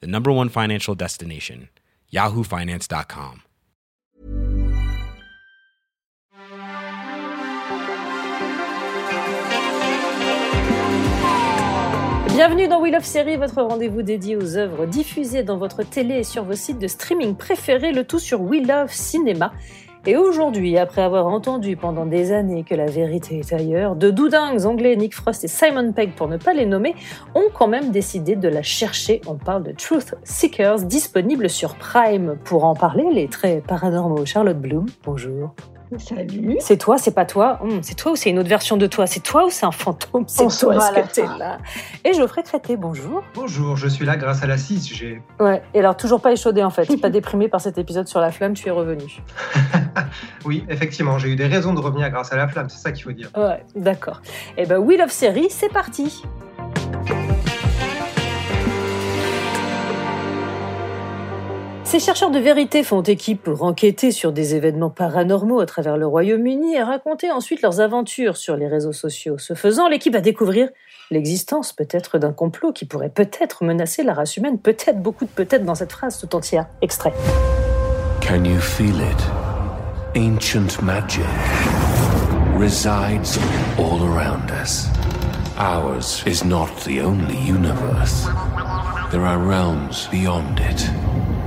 the number one financial destination, yahoofinance.com. Bienvenue dans Wheel of Series, votre rendez-vous dédié aux œuvres diffusées dans votre télé et sur vos sites de streaming préférés, le tout sur We Love Cinéma. Et aujourd'hui, après avoir entendu pendant des années que la vérité est ailleurs, de doudingues anglais Nick Frost et Simon Pegg, pour ne pas les nommer, ont quand même décidé de la chercher. On parle de Truth Seekers, disponible sur Prime. Pour en parler, les traits paranormaux Charlotte Bloom, bonjour. Salut. C'est toi, c'est pas toi Hum, C'est toi ou c'est une autre version de toi? C'est toi ou c'est un fantôme? C'est On toi, est-ce que t'es là? Et Geoffrey Crété, bonjour. Bonjour, je suis là grâce à la 6G. Ouais, et alors toujours pas échaudé en fait, pas déprimé par cet épisode sur la flamme, tu es revenu. oui, effectivement, j'ai eu des raisons de revenir grâce à la flamme, c'est ça qu'il faut dire. Ouais, d'accord. Et ben Wheel of Series, c'est parti Ces chercheurs de vérité font équipe pour enquêter sur des événements paranormaux à travers le Royaume-Uni et raconter ensuite leurs aventures sur les réseaux sociaux. Ce faisant, l'équipe va découvrir l'existence peut-être d'un complot qui pourrait peut-être menacer la race humaine, peut-être beaucoup de peut-être dans cette phrase tout entière. Extrait. Can you feel it? Ancient magic resides all around us. Ours is not the only universe. There are realms beyond it,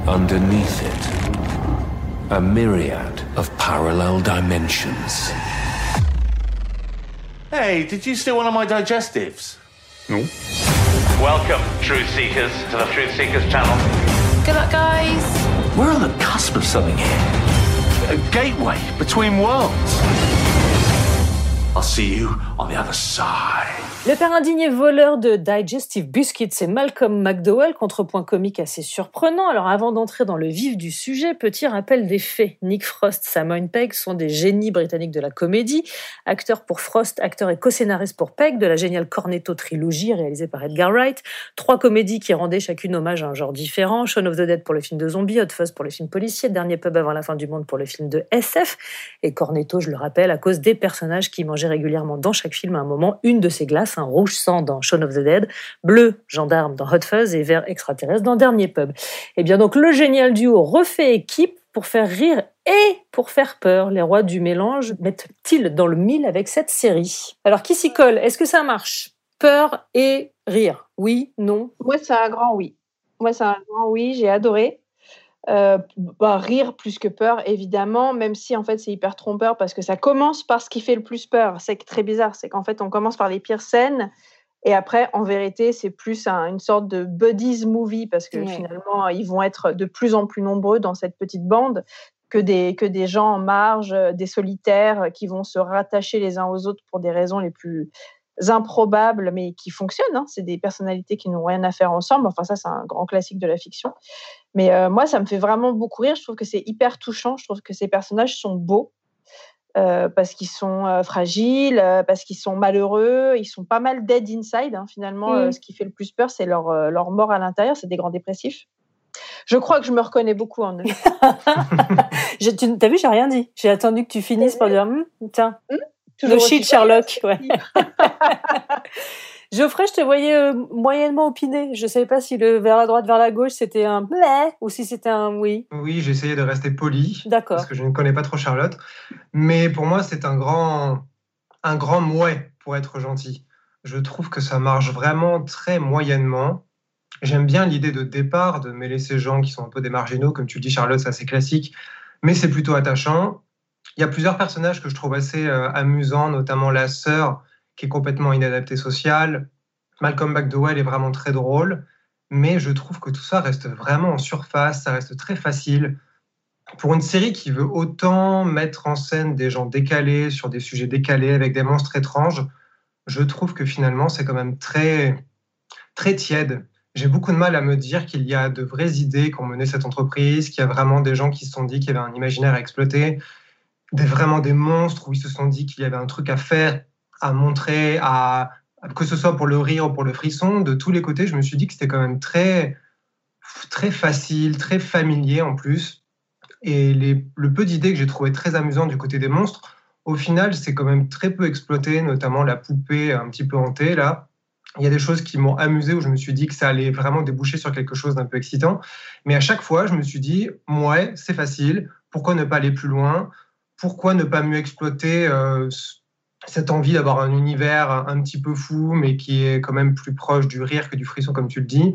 underneath it, a myriad of parallel dimensions. Hey, did you steal one of my digestives? No. Welcome, Truth Seekers, to the Truth Seekers channel. Good luck, guys. We're on the cusp of something here. A gateway between worlds. I'll see you on the other side. Le père indigné voleur de Digestive Biscuits, c'est Malcolm McDowell, contrepoint comique assez surprenant. Alors avant d'entrer dans le vif du sujet, petit rappel des faits. Nick Frost, Simon Pegg sont des génies britanniques de la comédie. Acteur pour Frost, acteur et co-scénariste pour Pegg de la géniale Cornetto trilogie réalisée par Edgar Wright. Trois comédies qui rendaient chacune hommage à un genre différent. Shaun of the Dead pour le film de zombies, Hot Fuzz pour le film policier, Dernier pub avant la fin du monde pour le film de SF. Et Cornetto, je le rappelle, à cause des personnages qui mangeaient régulièrement dans chaque film à un moment une de ses glaces, un rouge sang dans Shaun of the Dead, bleu gendarme dans Hot Fuzz et vert extraterrestre dans Dernier Pub. Et bien donc le génial duo refait équipe pour faire rire et pour faire peur. Les rois du mélange mettent-ils dans le mille avec cette série? Alors qui s'y colle? Est-ce que ça marche? Peur et rire Oui Non Moi, c'est un grand oui. Moi, c'est un grand oui. J'ai adoré. Euh, bah, rire plus que peur, évidemment, même si en fait c'est hyper trompeur parce que ça commence par ce qui fait le plus peur. C'est très bizarre, c'est qu'en fait on commence par les pires scènes et après en vérité c'est plus un- une sorte de buddies movie parce que Ouais. finalement ils vont être de plus en plus nombreux dans cette petite bande que des, que des gens en marge, euh, des solitaires qui vont se rattacher les uns aux autres pour des raisons les plus improbables mais qui fonctionnent. hein. C'est des personnalités qui n'ont rien à faire ensemble. Enfin ça c'est un grand classique de la fiction. Mais euh, moi, ça me fait vraiment beaucoup rire. Je trouve que c'est hyper touchant. Je trouve que ces personnages sont beaux euh, parce qu'ils sont euh, fragiles, parce qu'ils sont malheureux. Ils sont pas mal dead inside. hein. Finalement, Mm. ce qui fait le plus peur, c'est leur, leur mort à l'intérieur. C'est des grands dépressifs. Je crois que je me reconnais beaucoup en eux. Je- tu- T'as vu, j'ai rien dit. J'ai attendu que tu finisses pour dire Hum, tiens, no aussi shit Sherlock. Ouais. Geoffrey, je te voyais euh, moyennement opiner. Je savais pas si le vers la droite, vers la gauche, c'était un bleh ou si c'était un oui. Oui, j'ai essayé de rester poli, D'accord. parce que je ne connais pas trop Charlotte. Mais pour moi, c'est un grand, un grand mouet, pour être gentil. Je trouve que ça marche vraiment très moyennement. J'aime bien l'idée de départ, de mêler ces gens qui sont un peu des marginaux, comme tu le dis Charlotte, c'est assez classique, mais c'est plutôt attachant. Il y a plusieurs personnages que je trouve assez euh, amusants, notamment la sœur, qui est complètement inadaptée sociale. Malcolm McDowell est vraiment très drôle, mais je trouve que tout ça reste vraiment en surface, ça reste très facile. Pour une série qui veut autant mettre en scène des gens décalés sur des sujets décalés avec des monstres étranges, je trouve que finalement c'est quand même très très tiède. j'ai beaucoup de mal à me dire qu'il y a de vraies idées qui ont mené cette entreprise, qu'il y a vraiment des gens qui se sont dit qu'il y avait un imaginaire à exploiter, des, vraiment des monstres où ils se sont dit qu'il y avait un truc à faire, à montrer, à, que ce soit pour le rire ou pour le frisson, de tous les côtés, je me suis dit que c'était quand même très, très facile, très familier en plus. Et le peu d'idées que j'ai trouvé très amusant du côté des monstres, au final, c'est quand même très peu exploité, notamment la poupée un petit peu hantée, là. Il y a des choses qui m'ont amusé où je me suis dit que ça allait vraiment déboucher sur quelque chose d'un peu excitant. Mais à chaque fois, je me suis dit, ouais, c'est facile. Pourquoi ne pas aller plus loin? Pourquoi ne pas mieux exploiter euh, cette envie d'avoir un univers un petit peu fou, mais qui est quand même plus proche du rire que du frisson, comme tu le dis.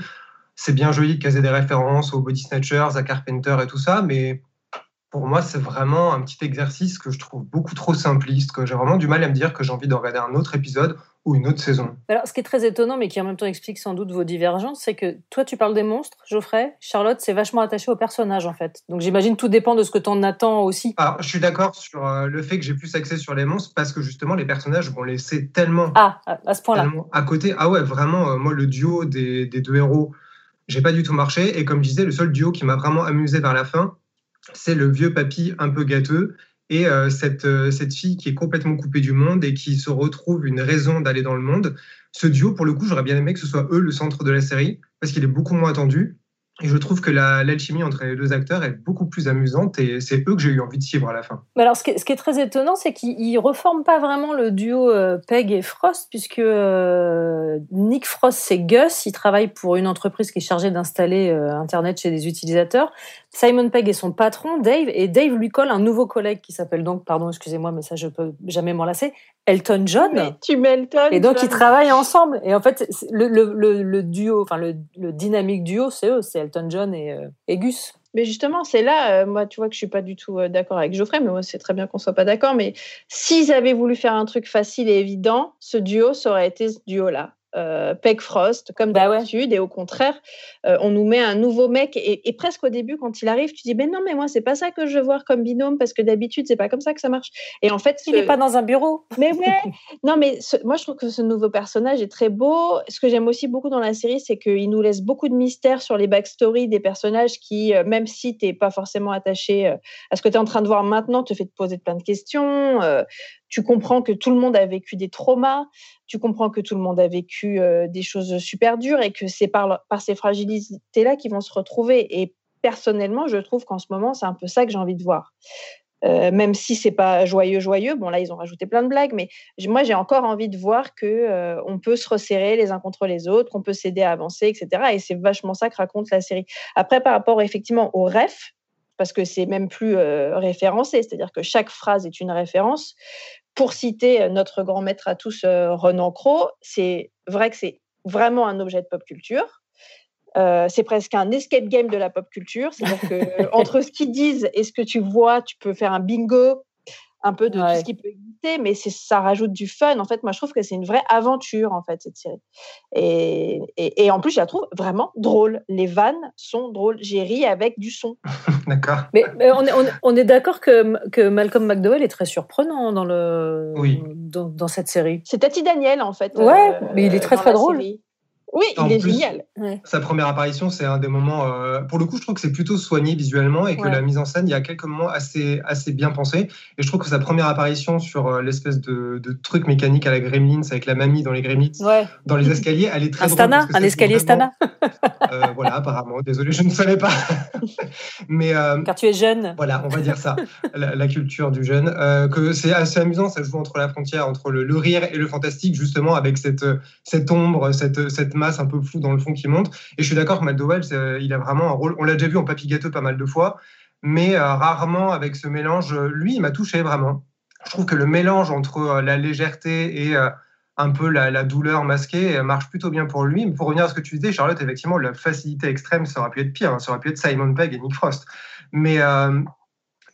C'est bien joli de caser des références aux Body Snatchers, à Carpenter et tout ça, mais pour moi, c'est vraiment un petit exercice que je trouve beaucoup trop simpliste, que j'ai vraiment du mal à me dire que j'ai envie de regarder un autre épisode ou une autre saison. Alors, ce qui est très étonnant, mais qui en même temps explique sans doute vos divergences, c'est que toi, tu parles des monstres, Geoffrey. Charlotte, c'est vachement attaché au personnage, en fait. Donc, j'imagine tout dépend de ce que tu en attends aussi. Alors, je suis d'accord sur euh, le fait que j'ai plus accès sur les monstres parce que justement, les personnages vont laisser tellement. Ah, à ce point-là. À côté. Ah ouais, vraiment, euh, moi, le duo des, des deux héros, j'ai pas du tout marché. Et comme je disais, le seul duo qui m'a vraiment amusé vers la fin, c'est le vieux papy un peu gâteux et euh, cette, euh, cette fille qui est complètement coupée du monde et qui se retrouve une raison d'aller dans le monde. Ce duo, pour le coup, j'aurais bien aimé que ce soit eux le centre de la série parce qu'il est beaucoup moins attendu. Et je trouve que l'alchimie entre les deux acteurs est beaucoup plus amusante et c'est eux que j'ai eu envie de suivre à la fin. Mais alors, ce qui est, très étonnant, c'est qu'ils reforment pas vraiment le duo euh, Peg et Frost, puisque Nick Frost, c'est Gus, il travaille pour une entreprise qui est chargée d'installer Internet chez des utilisateurs. Simon Pegg est son patron, Dave, et Dave lui colle un nouveau collègue qui s'appelle donc, pardon, excusez-moi, mais ça je peux jamais m'en lasser, Elton John. Mais tu mets Elton. Et donc ils travaillent ensemble. Et en fait, le, le, le, duo, enfin le, dynamique duo, c'est eux, c'est Elton John et, euh, et Gus. Mais justement, c'est là, euh, moi, tu vois que je suis pas du tout euh, d'accord avec Geoffrey, mais moi, c'est très bien qu'on soit pas d'accord. Mais s'ils avaient voulu faire un truc facile et évident, ce duo, ça aurait été ce duo-là euh, Peg Frost, comme bah d'habitude, et au contraire, euh, on nous met un nouveau mec, et, presque au début, quand il arrive, tu dis, mais non, mais moi, c'est pas ça que je veux voir comme binôme, parce que d'habitude, c'est pas comme ça que ça marche. Et en fait, il n'est pas dans un bureau. Mais ouais, non, mais moi, je trouve que ce nouveau personnage est très beau. Ce que j'aime aussi beaucoup dans la série, c'est qu'il nous laisse beaucoup de mystères sur les backstories des personnages qui, euh, même si tu n'es pas forcément attaché euh, à ce que tu es en train de voir maintenant, te fait te poser plein de questions tu comprends que tout le monde a vécu des traumas, tu comprends que tout le monde a vécu euh, des choses super dures et que c'est par, ces fragilités-là qu'ils vont se retrouver. Et personnellement, je trouve qu'en ce moment, c'est un peu ça que j'ai envie de voir. Euh, même si c'est pas joyeux, joyeux. Bon, là, ils ont rajouté plein de blagues, mais moi, j'ai encore envie de voir que euh, on peut se resserrer les uns contre les autres, qu'on peut s'aider à avancer, etc. Et c'est vachement ça que raconte la série. Après, par rapport effectivement au ref, parce que c'est même plus référencé, c'est-à-dire que chaque phrase est une référence pour citer notre grand maître à tous, Renan Cros, c'est vrai que c'est vraiment un objet de pop culture. c'est presque un escape game de la pop culture. C'est-à-dire que entre ce qu'ils disent et ce que tu vois, tu peux faire un bingo un peu de tout ce qui peut exister, mais ça rajoute du fun. En fait, moi, je trouve que c'est une vraie aventure, en fait, cette série. Et, et, en plus, je la trouve vraiment drôle. Les vannes sont drôles. J'ai ri avec du son. d'accord. Mais, on est, on, est d'accord que, que Malcolm McDowell est très surprenant dans, le, dans, cette série. C'est Tati Daniel, en fait. Ouais, euh, mais il est très, très drôle. Oui, il est génial. Sa première apparition, c'est un des moments. Euh, pour le coup, je trouve que c'est plutôt soigné visuellement et que la mise en scène, il y a quelques moments assez, assez bien pensés. Et je trouve que sa première apparition sur euh, l'espèce de, de, truc mécanique à la Gremlins avec la mamie dans les Gremlins, dans les escaliers, elle est très un drôle. un escalier Stana. Euh, voilà, apparemment. Désolé, je ne savais pas. Mais car tu es jeune. Voilà, on va dire ça, la, culture du jeune. que c'est assez amusant, ça joue entre la frontière entre le, le, rire et le fantastique, justement, avec cette, cette ombre, cette, cette masse un peu flou dans le fond qui monte. Et je suis d'accord que McDowell, il a vraiment un rôle. On l'a déjà vu en papy gâteau pas mal de fois, mais euh, rarement avec ce mélange. Lui, il m'a touché vraiment. Je trouve que le mélange entre euh, la légèreté et euh, un peu la, douleur masquée marche plutôt bien pour lui. Mais pour revenir à ce que tu disais, Charlotte, effectivement, la facilité extrême, ça aurait pu être pire. Hein. Ça aurait pu être Simon Pegg et Nick Frost. Mais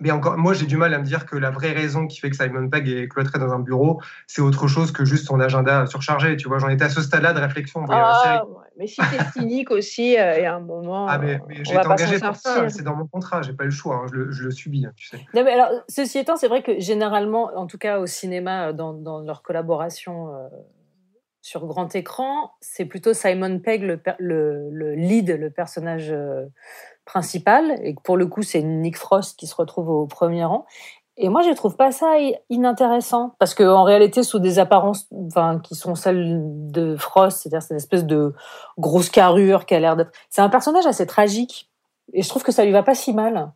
mais encore, moi, j'ai du mal à me dire que la vraie raison qui fait que Simon Pegg est cloîtré dans un bureau, c'est autre chose que juste son agenda surchargé. Tu vois, j'en étais à ce stade-là de réflexion. Ah, mais si t'es cynique aussi, euh, il y a un moment. Ah, mais, mais j'ai été engagé pour ça. C'est dans mon contrat. J'ai pas eu le choix. Hein, je, le, je, le, subis, hein, tu sais. Non, mais alors, ceci étant, c'est vrai que généralement, en tout cas au cinéma, dans, dans leur collaboration. Euh, sur grand écran, c'est plutôt Simon Pegg le, le, le, lead, le personnage principal, et pour le coup, c'est Nick Frost qui se retrouve au premier rang. Et moi, je trouve pas ça inintéressant parce que en réalité, sous des apparences, enfin, qui sont celles de Frost, c'est-à-dire cette espèce de grosse carrure qui a l'air d'être, c'est un personnage assez tragique. Et je trouve que ça lui va pas si mal.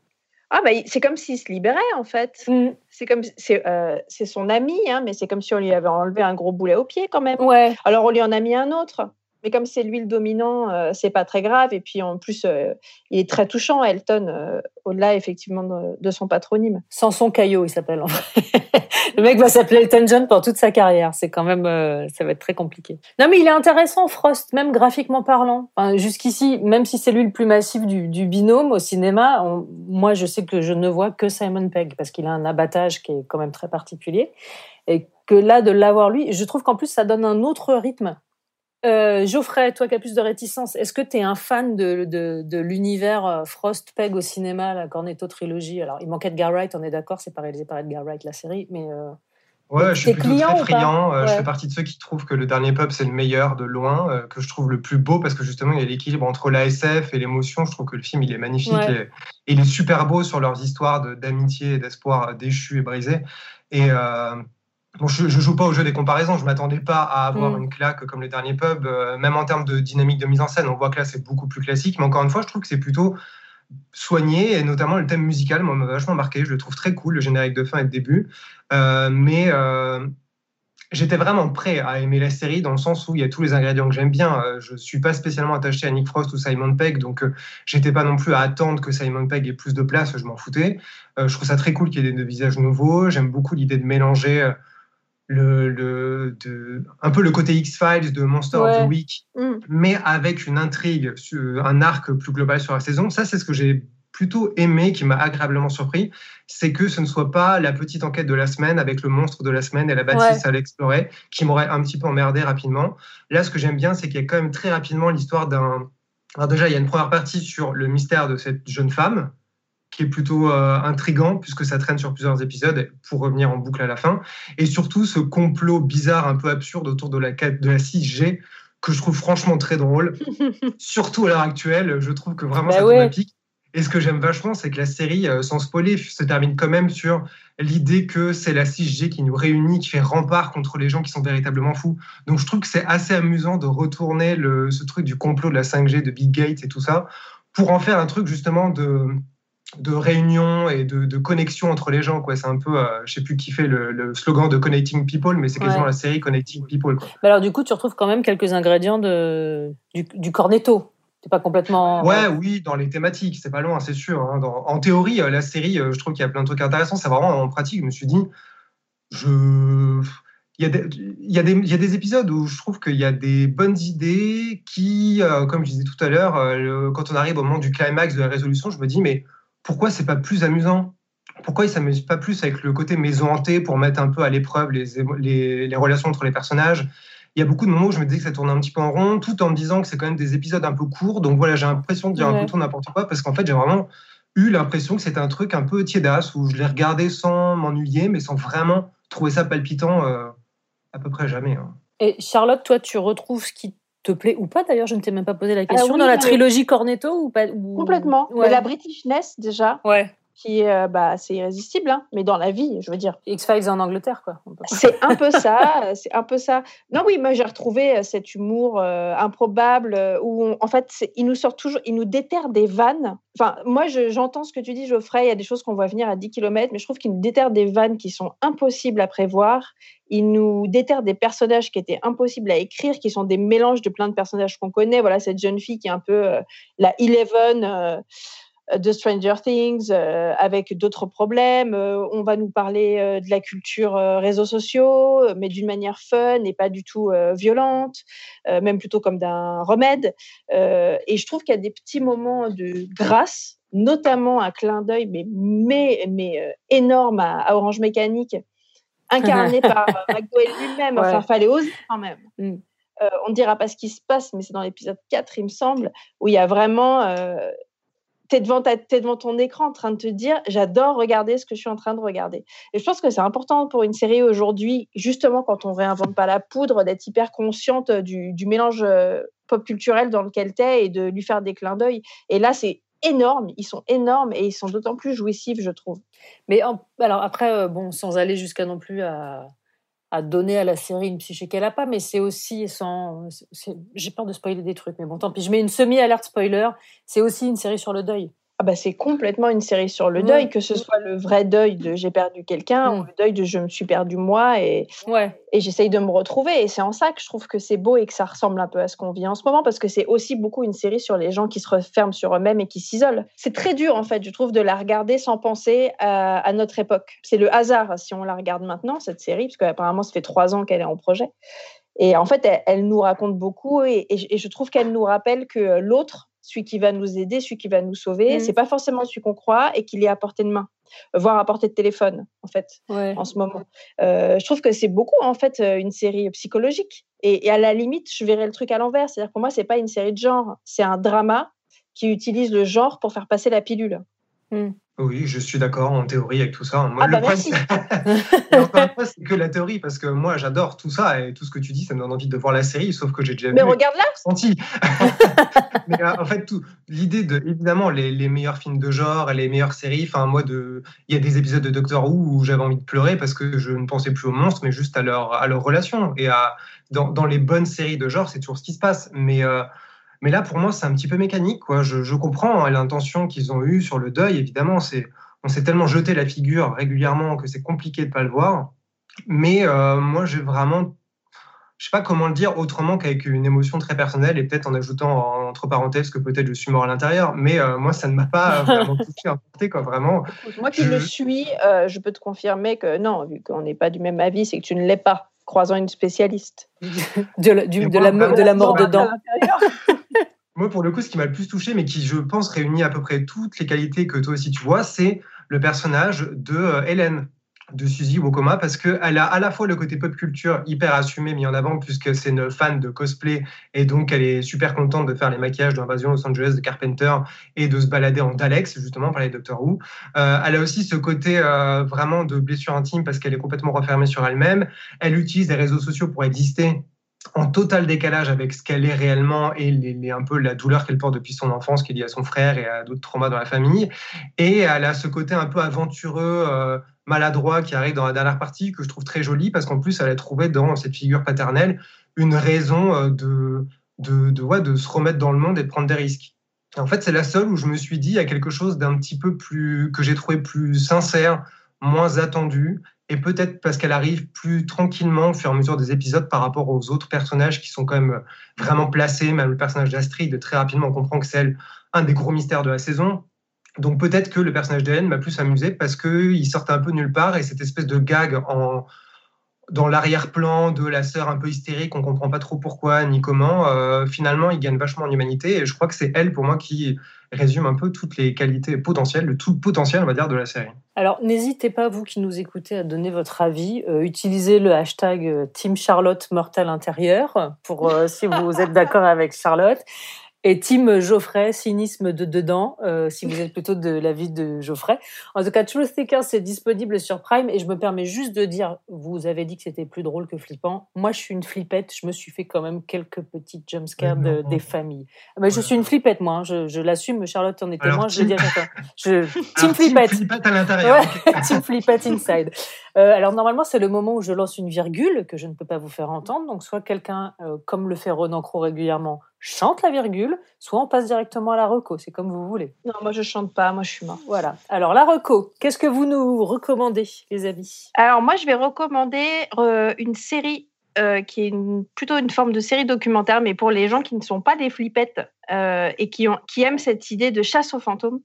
Ah bah c'est comme s'il se libérait en fait. Mm. C'est comme c'est euh, c'est son ami, hein, mais c'est comme si on lui avait enlevé un gros boulet au pied quand même. Ouais. Alors on lui en a mis un autre. Mais comme c'est lui le dominant, euh, c'est pas très grave. Et puis en plus, euh, il est très touchant, Elton, euh, au-delà effectivement de, son patronyme. Samson Caillot, il s'appelle le mec va s'appeler Elton John pour toute sa carrière. C'est quand même, ça va être très compliqué. Non, mais il est intéressant, Frost, même graphiquement parlant. Jusqu'ici, même si c'est lui le plus massif du, binôme au cinéma, moi je sais que je ne vois que Simon Pegg parce qu'il a un abattage qui est quand même très particulier. Et que là, de l'avoir lui, je trouve qu'en plus ça donne un autre rythme euh, Geoffrey, toi qui as plus de réticence, est-ce que tu es un fan de, de, de l'univers euh, Frost Peg au cinéma, la Cornetto trilogie? Alors, il manquait Edgar Wright, on est d'accord, c'est pas réalisé par Edgar Wright la série, mais. Euh, ouais, je suis plutôt très friand. Euh, je fais partie de ceux qui trouvent que le dernier pub, c'est le meilleur de loin, que je trouve le plus beau parce que justement, il y a l'équilibre entre l'ASF et l'émotion. Je trouve que le film, il est magnifique et, il est super beau sur leurs histoires d'amitié et d'espoir déchus et brisés. Et Bon, je, ne joue pas au jeu des comparaisons. Je m'attendais pas à avoir mm. une claque comme les derniers pubs, euh, même en termes de dynamique de mise en scène. On voit que là, c'est beaucoup plus classique. Mais encore une fois, je trouve que c'est plutôt soigné et notamment le thème musical, m'a vachement marqué. Je le trouve très cool, le générique de fin et de début. Euh, mais euh, j'étais vraiment prêt à aimer la série dans le sens où il y a tous les ingrédients que j'aime bien. je suis pas spécialement attaché à Nick Frost ou Simon Pegg, donc j'étais pas non plus à attendre que Simon Pegg ait plus de place. Je m'en foutais. je trouve ça très cool qu'il y ait des visages nouveaux. J'aime beaucoup l'idée de mélanger le, de, un peu le côté X-Files de Monster of the Week, mm. mais avec une intrigue, un arc plus global sur la saison. Ça, c'est ce que j'ai plutôt aimé, qui m'a agréablement surpris, c'est que ce ne soit pas la petite enquête de la semaine avec le monstre de la semaine et la bâtisse à l'explorer, qui m'aurait un petit peu emmerdé rapidement. Là, ce que j'aime bien, c'est qu'il y a quand même très rapidement l'histoire d'un... Alors déjà, il y a une première partie sur le mystère de cette jeune femme, qui est plutôt euh, intrigant puisque ça traîne sur plusieurs épisodes pour revenir en boucle à la fin. Et surtout ce complot bizarre, un peu absurde autour de la, de la 6G que je trouve franchement très drôle. surtout à l'heure actuelle, je trouve que vraiment c'est bah ça Et ce que j'aime vachement, c'est que la série, euh, sans spoiler, se termine quand même sur l'idée que c'est la 6G qui nous réunit, qui fait rempart contre les gens qui sont véritablement fous. Donc je trouve que c'est assez amusant de retourner le, ce truc du complot de la 5G, de Big Gates et tout ça, pour en faire un truc justement de, de réunion et de, connexion entre les gens. Quoi. C'est un peu, euh, je sais plus qui fait le, slogan de Connecting People, mais c'est quasiment la série Connecting People. Quoi. alors du coup, tu retrouves quand même quelques ingrédients de, du, cornetto. C'est pas complètement. Ouais, oui, dans les thématiques, c'est pas loin, c'est sûr. Hein. en théorie, euh, la série, euh, je trouve qu'il y a plein de trucs intéressants. C'est vraiment en pratique. Je me suis dit, je. Il y, a des, il, y a des, il y, a des, épisodes où je trouve qu'il y a des bonnes idées qui, comme je disais tout à l'heure, quand on arrive au moment du climax de la résolution, je me dis, mais pourquoi c'est pas plus amusant? Pourquoi ils s'amusent pas plus avec le côté maison hantée pour mettre un peu à l'épreuve les, les, relations entre les personnages? Il y a beaucoup de moments où je me disais que ça tournait un petit peu en rond, tout en me disant que c'est quand même des épisodes un peu courts. Donc voilà, j'ai l'impression de dire un peu tout n'importe quoi, parce qu'en fait, j'ai vraiment eu l'impression que c'était un truc un peu tiédasse, où je l'ai regardé sans m'ennuyer, mais sans vraiment trouver ça palpitant euh, à peu près jamais. Hein. Et Charlotte, toi, tu retrouves ce qui te plaît ou pas d'ailleurs Je ne t'ai même pas posé la ah question. dans la trilogie Cornetto ou pas Complètement. Ouais. la Britishness déjà. Ouais qui euh, bah, c'est irrésistible, hein, mais dans la vie, je veux dire. X-Files en Angleterre, quoi. C'est un peu ça, c'est un peu ça. Non, oui, moi j'ai retrouvé euh, cet humour euh, improbable où, en fait, il nous sort toujours, il nous déterre des vannes. Enfin, moi, j'entends ce que tu dis, Geoffrey, il y a des choses qu'on voit venir à 10 km, mais je trouve qu'il nous déterre des vannes qui sont impossibles à prévoir. Il nous déterre des personnages qui étaient impossibles à écrire, qui sont des mélanges de plein de personnages qu'on connaît. Voilà, cette jeune fille qui est un peu la Eleven de Stranger Things euh, avec d'autres problèmes. Euh, on va nous parler euh, de la culture réseaux sociaux, mais d'une manière fun et pas du tout violente, même plutôt comme d'un remède. et je trouve qu'il y a des petits moments de grâce, notamment un clin d'œil, mais, mais, mais énorme à, Orange Mécanique, incarné par McDowell lui-même. Enfin, fallait oser quand même. Mm. on ne dira pas ce qui se passe, mais c'est dans l'épisode 4, il me semble, où il y a vraiment tu es, devant ton écran en train de te dire j'adore regarder ce que je suis en train de regarder. Et je pense que c'est important pour une série aujourd'hui, justement quand on réinvente pas la poudre, d'être hyper consciente du, du mélange euh, pop culturel dans lequel tu es et de lui faire des clins d'œil. Et là, c'est énorme, ils sont énormes et ils sont d'autant plus jouissifs, je trouve. Mais alors après, euh, bon, sans aller jusqu'à non plus à, à, donner à la série une psyché qu'elle n'a pas, mais c'est aussi sans. J'ai peur de spoiler des trucs, mais bon, tant pis. Je mets une semi-alerte spoiler. C'est aussi une série sur le deuil. Ah bah c'est complètement une série sur le deuil, que ce soit le vrai deuil de j'ai perdu quelqu'un ou le deuil de je me suis perdu moi et, ouais. et j'essaye de me retrouver. Et c'est en ça que je trouve que c'est beau et que ça ressemble un peu à ce qu'on vit en ce moment parce que c'est aussi beaucoup une série sur les gens qui se referment sur eux-mêmes et qui s'isolent. C'est très dur en fait, je trouve, de la regarder sans penser à, notre époque. C'est le hasard si on la regarde maintenant, cette série, parce qu'apparemment ça fait trois ans qu'elle est en projet. Et en fait, elle, nous raconte beaucoup et je trouve qu'elle nous rappelle que l'autre, celui qui va nous aider, celui qui va nous sauver, ce mmh. c'est pas forcément celui qu'on croit et qu'il est à portée de main, voire à portée de téléphone en fait en ce moment. Euh, je trouve que c'est beaucoup en fait euh, une série psychologique et, à la limite je verrais le truc à l'envers, c'est-à-dire pour moi c'est pas une série de genre, c'est un drama qui utilise le genre pour faire passer la pilule. Mmh. Oui, je suis d'accord en théorie avec tout ça. Moi, ah bah merci. c'est que la théorie, parce que moi, j'adore tout ça et tout ce que tu dis, ça me donne envie de voir la série, sauf que j'ai déjà Mais regarde-la Senti. Mais euh, en fait, l'idée de, évidemment, les, meilleurs films de genre et les meilleures séries, enfin, moi, de, il y a des épisodes de Doctor Who où j'avais envie de pleurer parce que je ne pensais plus aux monstres, mais juste à leur, à leur relation. Et à, dans, dans les bonnes séries de genre, c'est toujours ce qui se passe. Mais... Euh, mais là, pour moi, c'est un petit peu mécanique. Quoi. Je, comprends hein, l'intention qu'ils ont eue sur le deuil. Évidemment, c'est, on s'est tellement jeté la figure régulièrement que c'est compliqué de ne pas le voir. Mais euh, moi, j'ai vraiment, je sais pas comment le dire autrement qu'avec une émotion très personnelle et peut-être en ajoutant entre parenthèses que peut-être je suis mort à l'intérieur. Mais euh, moi, ça ne m'a pas vraiment touché, importé, quoi, vraiment. Moi qui le suis, euh, je peux te confirmer que non, vu qu'on n'est pas du même avis, c'est que tu ne l'es pas croisant une spécialiste. de, la, de, la, de la mort dedans. Moi, pour le coup, ce qui m'a le plus touché, mais qui, je pense, réunit à peu près toutes les qualités que toi aussi tu vois, c'est le personnage de euh, Hélène, de Suzy Wokoma, parce qu'elle a à la fois le côté pop culture hyper assumé, mis en avant, puisque c'est une fan de cosplay, et donc elle est super contente de faire les maquillages d'Invasion Los Angeles de Carpenter et de se balader en Daleks, justement, par les Doctor Who. Euh, elle a aussi ce côté euh, vraiment de blessure intime, parce qu'elle est complètement refermée sur elle-même. Elle utilise les réseaux sociaux pour exister en total décalage avec ce qu'elle est réellement et un peu la douleur qu'elle porte depuis son enfance qui est liée à son frère et à d'autres traumas dans la famille. Et elle a ce côté un peu aventureux, euh, maladroit qui arrive dans la dernière partie que je trouve très joli parce qu'en plus elle a trouvé dans cette figure paternelle une raison euh, de, de, de, de se remettre dans le monde et de prendre des risques. en fait, c'est la seule où je me suis dit, il y a quelque chose d'un petit peu plus, que j'ai trouvé plus sincère, moins attendu, et peut-être parce qu'elle arrive plus tranquillement au fur et à mesure des épisodes par rapport aux autres personnages qui sont quand même vraiment placés, même le personnage d'Astrid, très rapidement on comprend que c'est un des gros mystères de la saison. Donc peut-être que le personnage d'Hélène m'a plus amusé parce qu'il sortait un peu nulle part et cette espèce de gag en, dans l'arrière-plan de la sœur un peu hystérique, on comprend pas trop pourquoi ni comment, euh, finalement, il gagne vachement en humanité. Et je crois que c'est elle, pour moi, qui résume un peu toutes les qualités potentielles, le tout potentiel, on va dire, de la série. Alors, n'hésitez pas, vous qui nous écoutez, à donner votre avis. Euh, utilisez le hashtag euh, Team Charlotte Mortel Intérieur pour si vous êtes d'accord avec Charlotte. Et Tim Geoffrey, cynisme de dedans, euh, si vous êtes plutôt de l'avis de Geoffrey. En tout cas, Truth Seeker, c'est disponible sur Prime. Et je me permets juste de dire, vous avez dit que c'était plus drôle que flippant. Moi, je suis une flippette. Je me suis fait quand même quelques petites jumpscares de, des familles. Mais je suis une flippette, moi. Hein. Je, je l'assume. Charlotte en est témoin. Je dis Je, team flippette. Team flippette à l'intérieur. Ouais, team flippette inside. Euh, alors normalement, c'est le moment où je lance une virgule que je ne peux pas vous faire entendre. Donc soit quelqu'un, euh, comme le fait Ronan Cro régulièrement, chante la virgule, soit on passe directement à la reco. C'est comme vous voulez. Non, moi je chante pas. Moi je suis mort. Voilà. Alors la reco, qu'est-ce que vous nous recommandez, les amis? Alors moi, je vais recommander euh, une série qui est plutôt une forme de série documentaire, mais pour les gens qui ne sont pas des flippettes et qui, ont, qui aiment cette idée de chasse aux fantômes.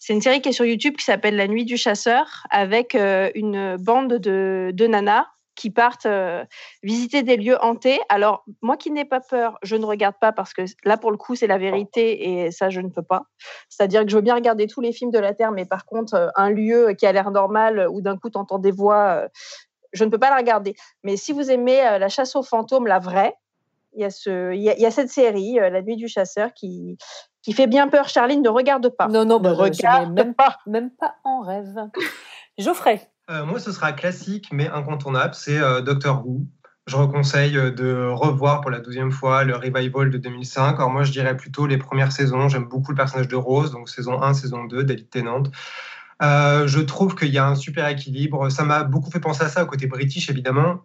C'est une série qui est sur YouTube qui s'appelle La Nuit du Chasseur, avec euh, une bande de, de, nanas qui partent euh, visiter des lieux hantés. Alors, moi qui n'ai pas peur, je ne regarde pas parce que là, pour le coup, c'est la vérité et ça, je ne peux pas. C'est-à-dire que je veux bien regarder tous les films de la Terre, mais par contre, euh, un lieu qui a l'air normal ou d'un coup, tu entends des voix, je ne peux pas la regarder. Mais si vous aimez la chasse aux fantômes, la vraie, il y a, ce, il y a, il y a cette série, La Nuit du Chasseur, qui, qui fait bien peur. Charline, ne regarde pas. Non, non, ne bah, je regarde même, pas. même pas en rêve. Geoffrey, Euh, moi, ce sera classique, mais incontournable, c'est euh, Doctor Who. Je reconseille euh, de revoir pour la douzième fois le revival de 2005. Alors moi, je dirais plutôt les premières saisons. J'aime beaucoup le personnage de Rose, donc saison 1, saison 2, David Tennant. Euh, je trouve qu'il y a un super équilibre. Ça m'a beaucoup fait penser à ça, au côté british, évidemment.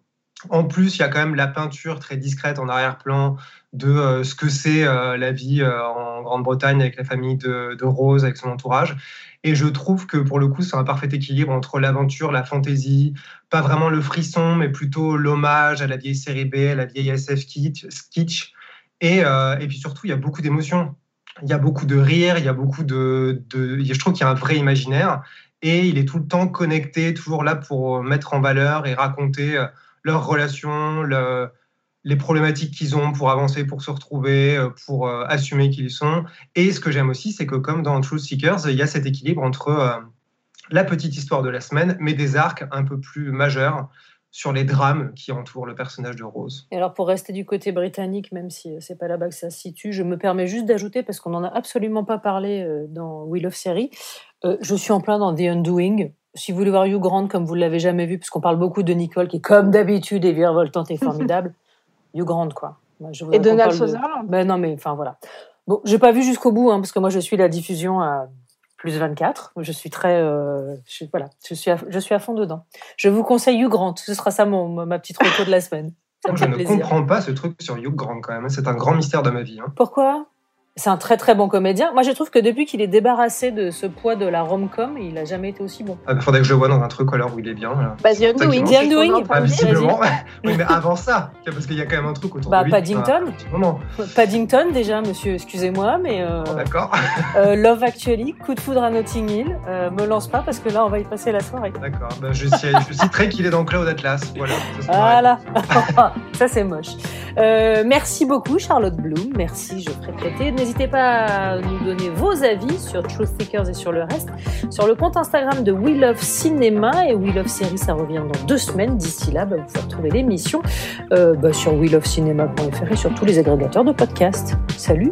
En plus, il y a quand même la peinture très discrète en arrière-plan de euh, ce que c'est euh, la vie euh, en Grande-Bretagne avec la famille de, Rose, avec son entourage. Et je trouve que pour le coup, c'est un parfait équilibre entre l'aventure, la fantaisie, pas vraiment le frisson, mais plutôt l'hommage à la vieille série B, à la vieille SF kitsch. Et, puis surtout, il y a beaucoup d'émotions. Il y a beaucoup de rire, il y a beaucoup de. de je trouve qu'il y a un vrai imaginaire. Et il est tout le temps connecté, toujours là pour mettre en valeur et raconter leurs relations, le- les problématiques qu'ils ont pour avancer, pour se retrouver, euh, pour euh, assumer qui ils sont. Et ce que j'aime aussi, c'est que comme dans Truth Seekers, il y a cet équilibre entre euh, la petite histoire de la semaine, mais des arcs un peu plus majeurs sur les drames qui entourent le personnage de Rose. Et alors pour rester du côté britannique, même si euh, c'est pas là-bas que ça se situe, je me permets juste d'ajouter, parce qu'on n'en a absolument pas parlé dans Wheel of Series, euh, je suis en plein dans The Undoing. Si vous voulez voir Hugh Grant comme vous ne l'avez jamais vu, puisqu'on parle beaucoup de Nicole, qui comme d'habitude est virevoltante et formidable, Hugh Grant, quoi. Je Et Donald de- Sutherland. Ben non, mais enfin voilà. Bon, j'ai pas vu jusqu'au bout, hein, parce que moi je suis la diffusion à plus 24. Je suis très, euh, je, voilà, je suis, à, je suis à fond dedans. Je vous conseille Hugh Grant. Ce sera ça mon, ma petite reco de la semaine. Ça Je ne plaisir. comprends pas ce truc sur Hugh Grant quand même. C'est un grand mystère de ma vie. hein. Pourquoi? C'est un très très bon comédien. Moi, je trouve que depuis qu'il est débarrassé de ce poids de la rom-com, il a jamais été aussi bon. Il faudrait que je le voie dans un truc alors où il est bien. là. Bah, The Undoing, The Undoing. Ah, dire. visiblement. oui, mais avant ça, parce qu'il y a quand même un truc autour Bah, de lui. Paddington. Paddington déjà, monsieur, excusez-moi, mais euh, Bon, D'accord, euh, Love Actually, Coup de foudre à Notting Hill, euh, me lance pas parce que là, on va y passer la soirée. d'accord. Bah, je, je citerai qu'il est dans Cloud Atlas. Voilà. Voilà, ça c'est moche. Euh, merci beaucoup Charlotte Bloom, merci Geoffrey Traité. N'hésitez pas à nous donner vos avis sur Truth Seekers et sur le reste sur le compte Instagram de We Love Cinéma et We Love Série, ça revient dans deux semaines. D'ici là, bah, vous pouvez retrouver l'émission euh, bah, sur welovecinema.fr et sur tous les agrégateurs de podcasts. Salut